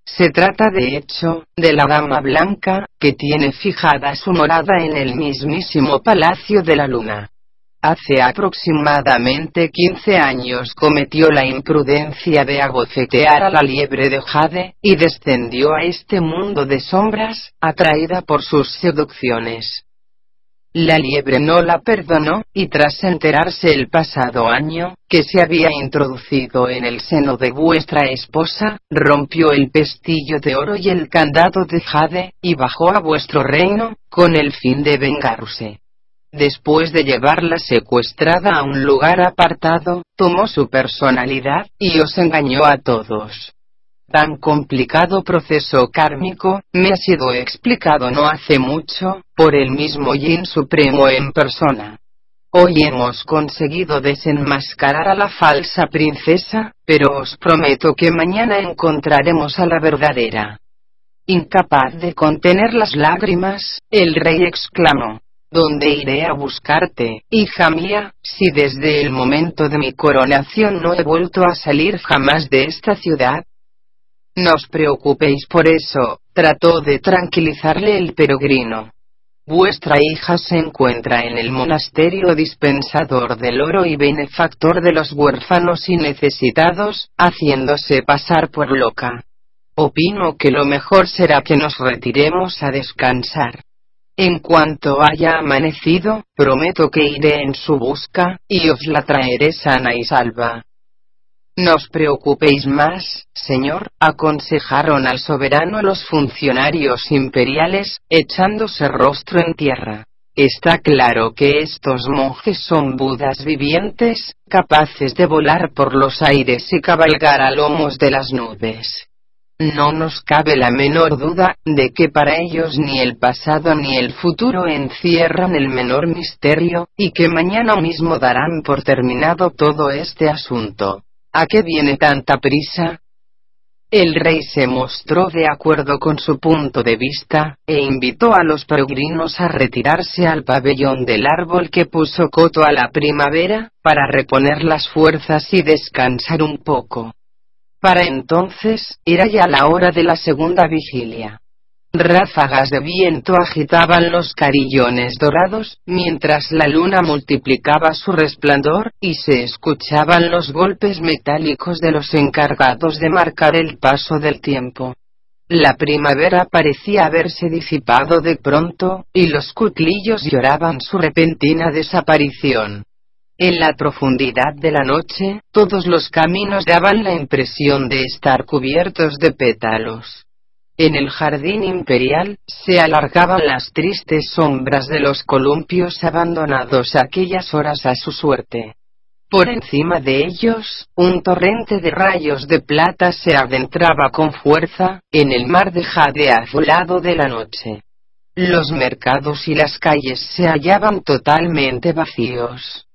Se trata de hecho, de la dama blanca, que tiene fijada su morada en el mismísimo Palacio de la Luna. Hace aproximadamente 15 años cometió la imprudencia de agofetear a la liebre de Jade, y descendió a este mundo de sombras, atraída por sus seducciones. La liebre no la perdonó, y tras enterarse el pasado año, que se había introducido en el seno de vuestra esposa, rompió el pestillo de oro y el candado de jade, y bajó a vuestro reino, con el fin de vengarse. Después de llevarla secuestrada a un lugar apartado, tomó su personalidad, y os engañó a todos. Tan complicado proceso kármico, me ha sido explicado no hace mucho, por el mismo Yin Supremo en persona. Hoy hemos conseguido desenmascarar a la falsa princesa, pero os prometo que mañana encontraremos a la verdadera. Incapaz de contener las lágrimas, el rey exclamó. ¿Dónde iré a buscarte, hija mía, si desde el momento de mi coronación no he vuelto a salir jamás de esta ciudad? No os preocupéis por eso, trató de tranquilizarle el peregrino. Vuestra hija se encuentra en el monasterio dispensador del oro y benefactor de los huérfanos y necesitados, haciéndose pasar por loca. Opino que lo mejor será que nos retiremos a descansar. En cuanto haya amanecido, prometo que iré en su busca, y os la traeré sana y salva. No os preocupéis más, señor, aconsejaron al soberano los funcionarios imperiales, echándose rostro en tierra. Está claro que estos monjes son budas vivientes, capaces de volar por los aires y cabalgar a lomos de las nubes. No nos cabe la menor duda de que para ellos ni el pasado ni el futuro encierran el menor misterio, y que mañana mismo darán por terminado todo este asunto. ¿A qué viene tanta prisa? El rey se mostró de acuerdo con su punto de vista, e invitó a los peregrinos a retirarse al pabellón del árbol que puso coto a la primavera, para reponer las fuerzas y descansar un poco. Para entonces, era ya la hora de la segunda vigilia. Ráfagas de viento agitaban los carillones dorados, mientras la luna multiplicaba su resplandor, y se escuchaban los golpes metálicos de los encargados de marcar el paso del tiempo. La primavera parecía haberse disipado de pronto, y los cuclillos lloraban su repentina desaparición. En la profundidad de la noche, todos los caminos daban la impresión de estar cubiertos de pétalos. En el jardín imperial, se alargaban las tristes sombras de los columpios abandonados aquellas horas a su suerte. Por encima de ellos, un torrente de rayos de plata se adentraba con fuerza, en el mar de jade azulado de la noche. Los mercados y las calles se hallaban totalmente vacíos.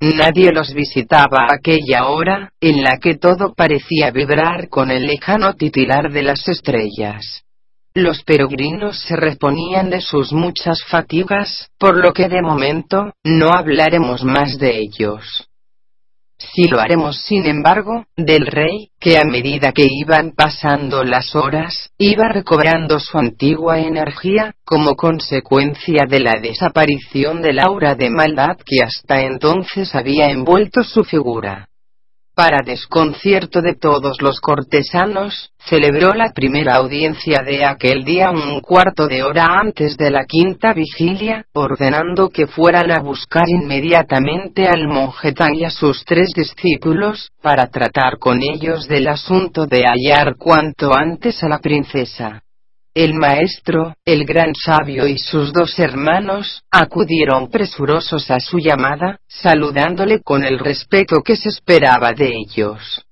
Nadie los visitaba a aquella hora, en la que todo parecía vibrar con el lejano titilar de las estrellas. Los peregrinos se reponían de sus muchas fatigas, por lo que de momento, no hablaremos más de ellos. Si lo haremos sin embargo, del rey, que a medida que iban pasando las horas, iba recobrando su antigua energía, como consecuencia de la desaparición del aura de maldad que hasta entonces había envuelto su figura. Para desconcierto de todos los cortesanos, celebró la primera audiencia de aquel día un cuarto de hora antes de la quinta vigilia, ordenando que fueran a buscar inmediatamente al monje y a sus tres discípulos, para tratar con ellos del asunto de hallar cuanto antes a la princesa. El maestro, el gran sabio y sus dos hermanos, acudieron presurosos a su llamada, saludándole con el respeto que se esperaba de ellos.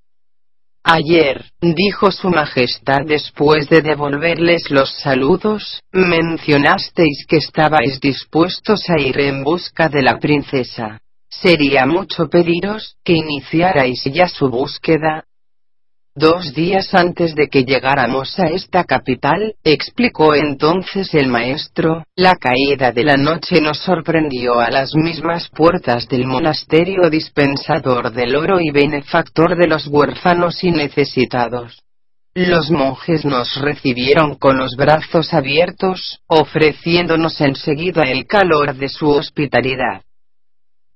Ayer, dijo su Majestad después de devolverles los saludos, mencionasteis que estabais dispuestos a ir en busca de la princesa. Sería mucho pediros que iniciarais ya su búsqueda, Dos días antes de que llegáramos a esta capital, explicó entonces el maestro, la caída de la noche nos sorprendió a las mismas puertas del monasterio dispensador del oro y benefactor de los huérfanos y necesitados. Los monjes nos recibieron con los brazos abiertos, ofreciéndonos enseguida el calor de su hospitalidad.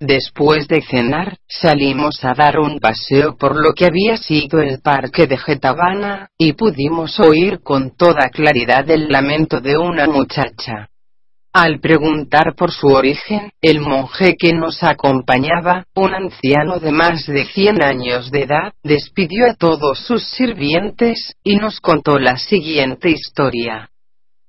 Después de cenar, salimos a dar un paseo por lo que había sido el parque de Getavana, y pudimos oír con toda claridad el lamento de una muchacha. Al preguntar por su origen, el monje que nos acompañaba, un anciano de más de cien años de edad, despidió a todos sus sirvientes, y nos contó la siguiente historia.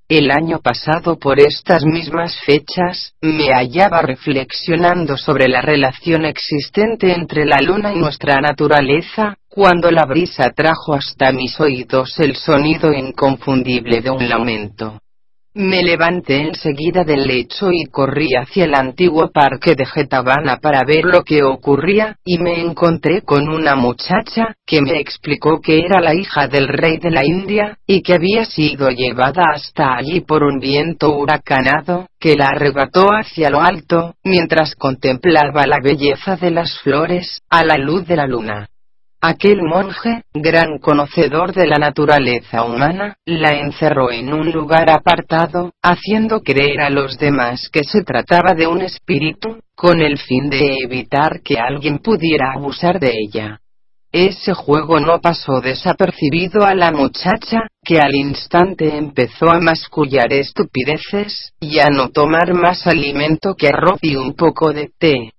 El año pasado por estas mismas fechas, me hallaba reflexionando sobre la relación existente entre la luna y nuestra naturaleza, cuando la brisa trajo hasta mis oídos el sonido inconfundible de un lamento. Me levanté enseguida del lecho y corrí hacia el antiguo parque de Getavana para ver lo que ocurría, y me encontré con una muchacha, que me explicó que era la hija del rey de la India, y que había sido llevada hasta allí por un viento huracanado, que la arrebató hacia lo alto, mientras contemplaba la belleza de las flores, a la luz de la luna. Aquel monje, gran conocedor de la naturaleza humana, la encerró en un lugar apartado, haciendo creer a los demás que se trataba de un espíritu, con el fin de evitar que alguien pudiera abusar de ella. ese juego no pasó desapercibido a la muchacha, que al instante empezó a mascullar estupideces, y a no tomar más alimento que arroz y un poco de té.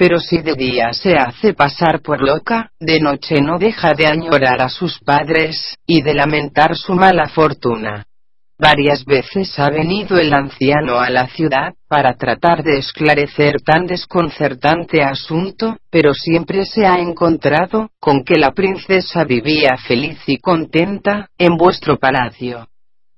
Pero si de día se hace pasar por loca, de noche no deja de añorar a sus padres, y de lamentar su mala fortuna. Varias veces ha venido el anciano a la ciudad, para tratar de esclarecer tan desconcertante asunto, pero siempre se ha encontrado, con que la princesa vivía feliz y contenta, en vuestro palacio.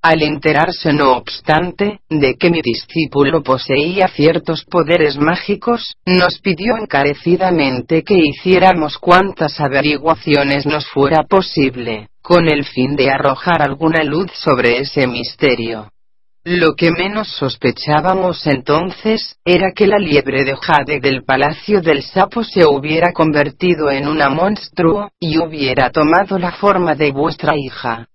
Al enterarse no obstante, de que mi discípulo poseía ciertos poderes mágicos, nos pidió encarecidamente que hiciéramos cuantas averiguaciones nos fuera posible, con el fin de arrojar alguna luz sobre ese misterio. Lo que menos sospechábamos entonces, era que la liebre de Jade del Palacio del Sapo se hubiera convertido en una monstruo, y hubiera tomado la forma de vuestra hija.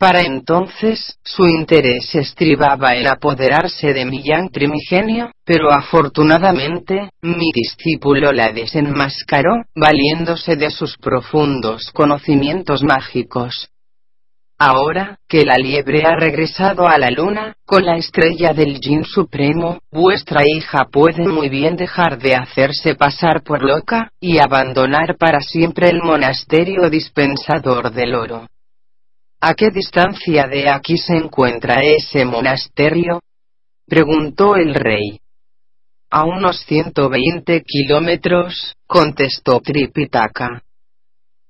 Para entonces, su interés estribaba en apoderarse de mi yang primigenio, pero afortunadamente, mi discípulo la desenmascaró, valiéndose de sus profundos conocimientos mágicos. Ahora, que la liebre ha regresado a la luna, con la estrella del Jin Supremo, vuestra hija puede muy bien dejar de hacerse pasar por loca, y abandonar para siempre el monasterio dispensador del oro. ¿A qué distancia de aquí se encuentra ese monasterio? preguntó el rey. A unos 120 kilómetros, contestó Tripitaka.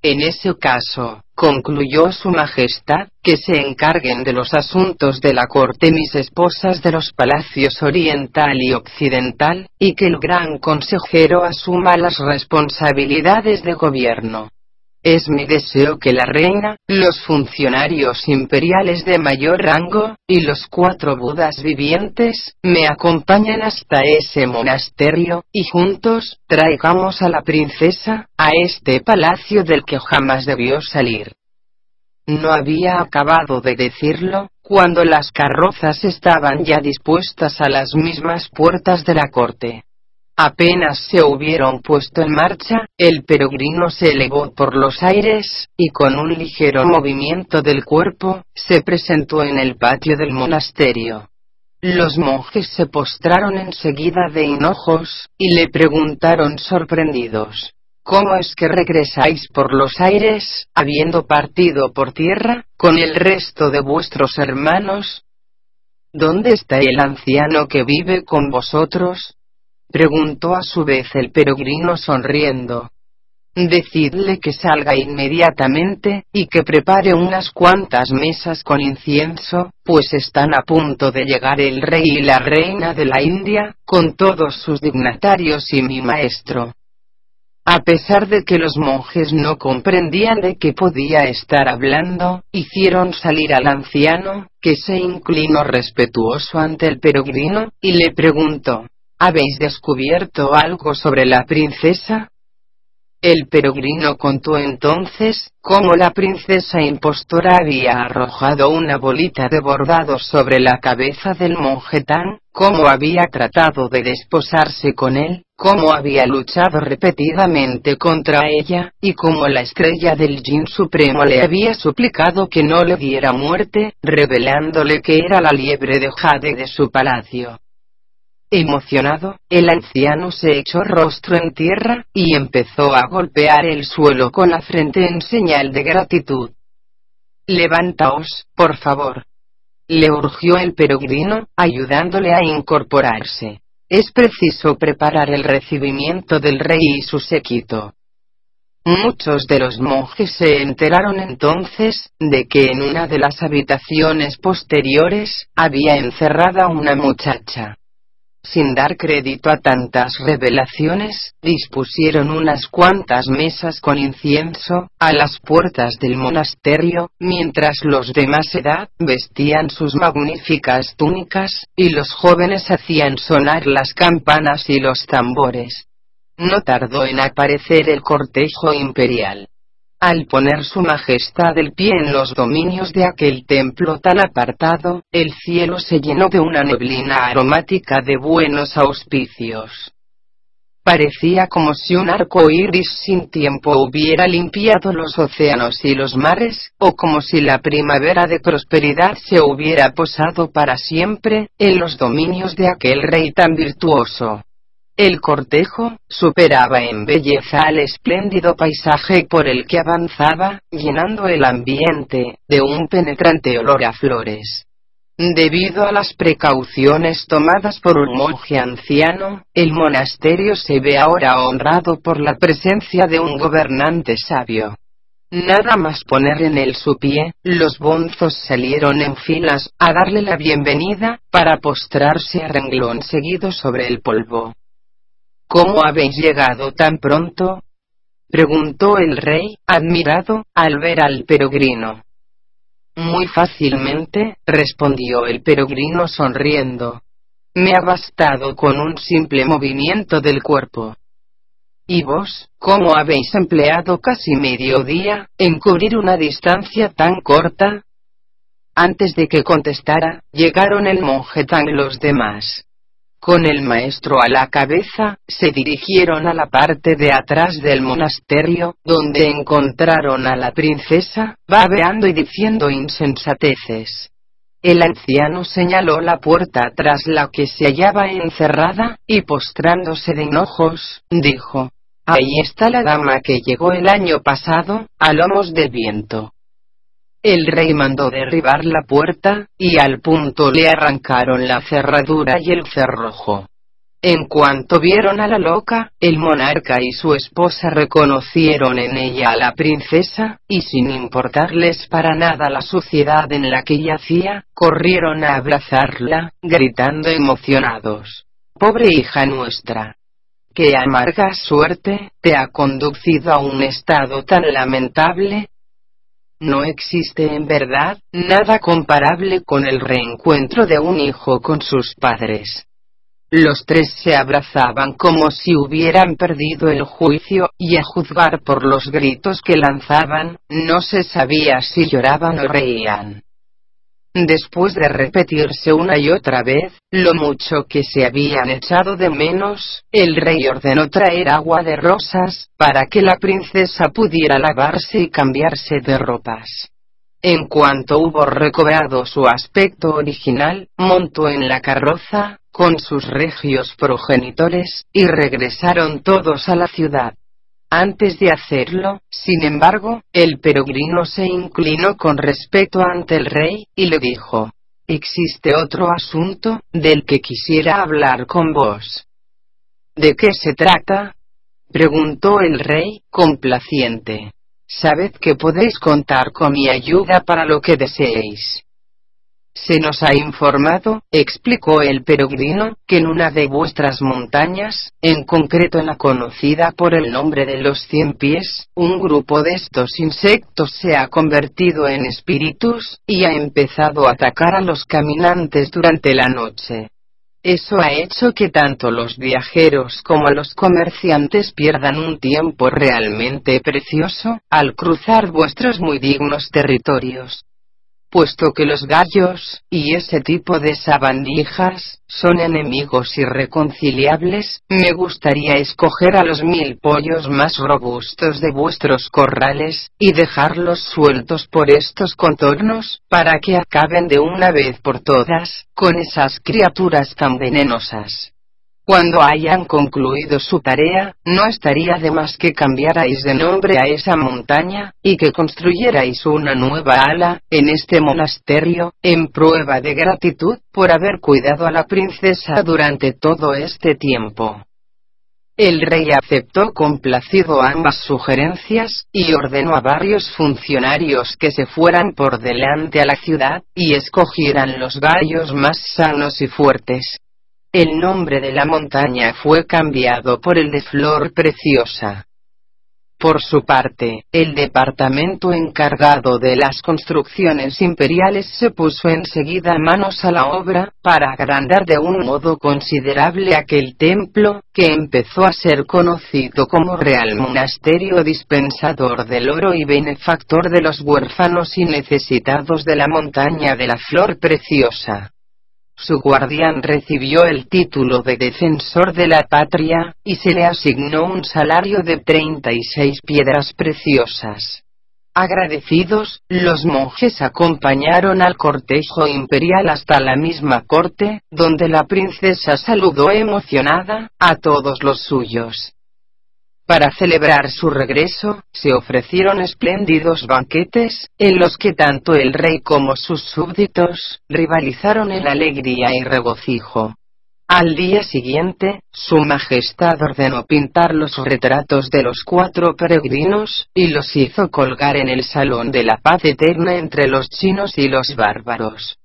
En ese caso, concluyó su majestad, que se encarguen de los asuntos de la corte mis esposas de los palacios oriental y occidental, y que el gran consejero asuma las responsabilidades de gobierno. Es mi deseo que la reina, los funcionarios imperiales de mayor rango, y los cuatro budas vivientes, me acompañen hasta ese monasterio, y juntos, traigamos a la princesa, a este palacio del que jamás debió salir. No había acabado de decirlo, cuando las carrozas estaban ya dispuestas a las mismas puertas de la corte. Apenas se hubieron puesto en marcha, el peregrino se elevó por los aires, y con un ligero movimiento del cuerpo, se presentó en el patio del monasterio. Los monjes se postraron enseguida de hinojos, y le preguntaron sorprendidos. ¿Cómo es que regresáis por los aires, habiendo partido por tierra, con el resto de vuestros hermanos? ¿Dónde está el anciano que vive con vosotros? Preguntó a su vez el peregrino sonriendo. Decidle que salga inmediatamente, y que prepare unas cuantas mesas con incienso, pues están a punto de llegar el rey y la reina de la India, con todos sus dignatarios y mi maestro. A pesar de que los monjes no comprendían de qué podía estar hablando, hicieron salir al anciano, que se inclinó respetuoso ante el peregrino, y le preguntó, ¿Habéis descubierto algo sobre la princesa? El peregrino contó entonces, cómo la princesa impostora había arrojado una bolita de bordado sobre la cabeza del monje Tan, cómo había tratado de desposarse con él, cómo había luchado repetidamente contra ella, y cómo la estrella del Jin Supremo le había suplicado que no le diera muerte, revelándole que era la liebre de Jade de su palacio. Emocionado, el anciano se echó rostro en tierra, y empezó a golpear el suelo con la frente en señal de gratitud. Levantaos, por favor. Le urgió el peregrino, ayudándole a incorporarse. Es preciso preparar el recibimiento del rey y su séquito. Muchos de los monjes se enteraron entonces, de que en una de las habitaciones posteriores, había encerrada una muchacha. Sin dar crédito a tantas revelaciones, dispusieron unas cuantas mesas con incienso, a las puertas del monasterio, mientras los de más edad, vestían sus magníficas túnicas, y los jóvenes hacían sonar las campanas y los tambores. No tardó en aparecer el cortejo imperial. Al poner su majestad el pie en los dominios de aquel templo tan apartado, el cielo se llenó de una neblina aromática de buenos auspicios. Parecía como si un arco iris sin tiempo hubiera limpiado los océanos y los mares, o como si la primavera de prosperidad se hubiera posado para siempre, en los dominios de aquel rey tan virtuoso. El cortejo, superaba en belleza al espléndido paisaje por el que avanzaba, llenando el ambiente, de un penetrante olor a flores. Debido a las precauciones tomadas por un monje anciano, el monasterio se ve ahora honrado por la presencia de un gobernante sabio. Nada más poner en él su pie, los bonzos salieron en filas, a darle la bienvenida, para postrarse a renglón seguido sobre el polvo. ¿Cómo habéis llegado tan pronto? preguntó el rey, admirado, al ver al peregrino. Muy fácilmente, respondió el peregrino sonriendo. Me ha bastado con un simple movimiento del cuerpo. ¿Y vos, cómo habéis empleado casi medio día, en cubrir una distancia tan corta? Antes de que contestara, llegaron el monje tan los demás. Con el maestro a la cabeza, se dirigieron a la parte de atrás del monasterio, donde encontraron a la princesa, babeando y diciendo insensateces. El anciano señaló la puerta tras la que se hallaba encerrada, y postrándose de enojos, dijo, Ahí está la dama que llegó el año pasado, a lomos del viento. El rey mandó derribar la puerta, y al punto le arrancaron la cerradura y el cerrojo. En cuanto vieron a la loca, el monarca y su esposa reconocieron en ella a la princesa, y sin importarles para nada la suciedad en la que yacía, corrieron a abrazarla, gritando emocionados. Pobre hija nuestra. Qué amarga suerte, te ha conducido a un estado tan lamentable, no existe en verdad, nada comparable con el reencuentro de un hijo con sus padres. Los tres se abrazaban como si hubieran perdido el juicio, y a juzgar por los gritos que lanzaban, no se sabía si lloraban o reían. Después de repetirse una y otra vez, lo mucho que se habían echado de menos, el rey ordenó traer agua de rosas, para que la princesa pudiera lavarse y cambiarse de ropas. En cuanto hubo recobrado su aspecto original, montó en la carroza, con sus regios progenitores, y regresaron todos a la ciudad. Antes de hacerlo, sin embargo, el peregrino se inclinó con respeto ante el rey, y le dijo, Existe otro asunto, del que quisiera hablar con vos. ¿De qué se trata? preguntó el rey, complaciente. Sabed que podéis contar con mi ayuda para lo que deseéis. Se nos ha informado, explicó el peregrino, que en una de vuestras montañas, en concreto en la conocida por el nombre de los cien pies, un grupo de estos insectos se ha convertido en espíritus, y ha empezado a atacar a los caminantes durante la noche. Eso ha hecho que tanto los viajeros como los comerciantes pierdan un tiempo realmente precioso, al cruzar vuestros muy dignos territorios puesto que los gallos, y ese tipo de sabandijas, son enemigos irreconciliables, me gustaría escoger a los mil pollos más robustos de vuestros corrales, y dejarlos sueltos por estos contornos, para que acaben de una vez por todas, con esas criaturas tan venenosas. Cuando hayan concluido su tarea, no estaría de más que cambiarais de nombre a esa montaña, y que construyerais una nueva ala, en este monasterio, en prueba de gratitud, por haber cuidado a la princesa durante todo este tiempo. El rey aceptó complacido ambas sugerencias, y ordenó a varios funcionarios que se fueran por delante a la ciudad, y escogieran los gallos más sanos y fuertes, el nombre de la montaña fue cambiado por el de Flor Preciosa. Por su parte, el departamento encargado de las construcciones imperiales se puso enseguida manos a la obra, para agrandar de un modo considerable aquel templo, que empezó a ser conocido como Real Monasterio Dispensador del Oro y benefactor de los huérfanos y necesitados de la montaña de la Flor Preciosa. Su guardián recibió el título de defensor de la patria, y se le asignó un salario de 36 piedras preciosas. Agradecidos, los monjes acompañaron al cortejo imperial hasta la misma corte, donde la princesa saludó emocionada a todos los suyos. Para celebrar su regreso, se ofrecieron espléndidos banquetes, en los que tanto el rey como sus súbditos rivalizaron en alegría y regocijo. Al día siguiente, Su Majestad ordenó pintar los retratos de los cuatro peregrinos, y los hizo colgar en el Salón de la Paz Eterna entre los chinos y los bárbaros.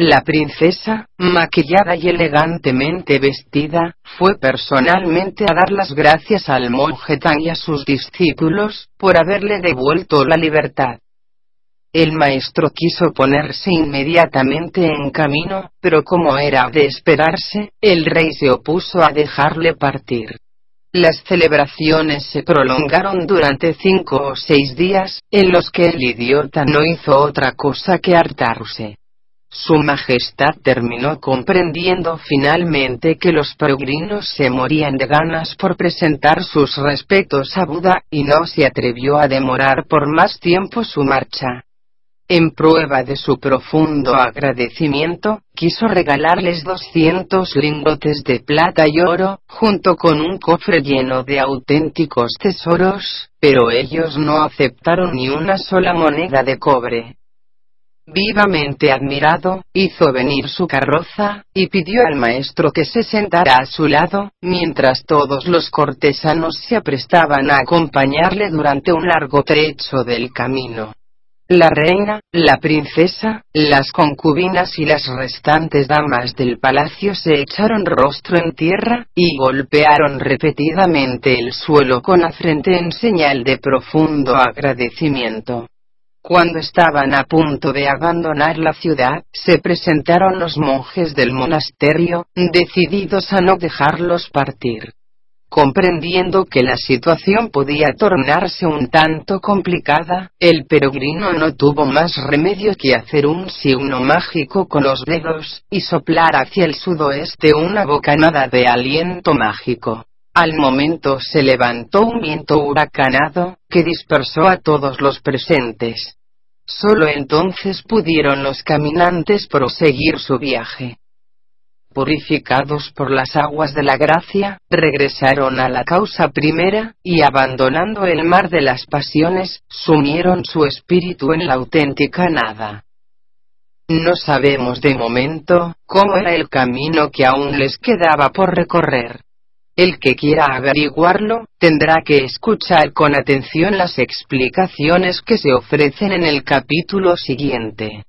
La princesa, maquillada y elegantemente vestida, fue personalmente a dar las gracias al monje y a sus discípulos, por haberle devuelto la libertad. El maestro quiso ponerse inmediatamente en camino, pero como era de esperarse, el rey se opuso a dejarle partir. Las celebraciones se prolongaron durante cinco o seis días, en los que el idiota no hizo otra cosa que hartarse. Su Majestad terminó comprendiendo finalmente que los peregrinos se morían de ganas por presentar sus respetos a Buda, y no se atrevió a demorar por más tiempo su marcha. En prueba de su profundo agradecimiento, quiso regalarles 200 lingotes de plata y oro, junto con un cofre lleno de auténticos tesoros, pero ellos no aceptaron ni una sola moneda de cobre. Vivamente admirado, hizo venir su carroza, y pidió al maestro que se sentara a su lado, mientras todos los cortesanos se aprestaban a acompañarle durante un largo trecho del camino. La reina, la princesa, las concubinas y las restantes damas del palacio se echaron rostro en tierra, y golpearon repetidamente el suelo con la frente en señal de profundo agradecimiento. Cuando estaban a punto de abandonar la ciudad, se presentaron los monjes del monasterio, decididos a no dejarlos partir. Comprendiendo que la situación podía tornarse un tanto complicada, el peregrino no tuvo más remedio que hacer un signo mágico con los dedos, y soplar hacia el sudoeste una bocanada de aliento mágico. Al momento se levantó un viento huracanado, que dispersó a todos los presentes. Solo entonces pudieron los caminantes proseguir su viaje. Purificados por las aguas de la gracia, regresaron a la causa primera, y abandonando el mar de las pasiones, sumieron su espíritu en la auténtica nada. No sabemos de momento, cómo era el camino que aún les quedaba por recorrer. El que quiera averiguarlo, tendrá que escuchar con atención las explicaciones que se ofrecen en el capítulo siguiente.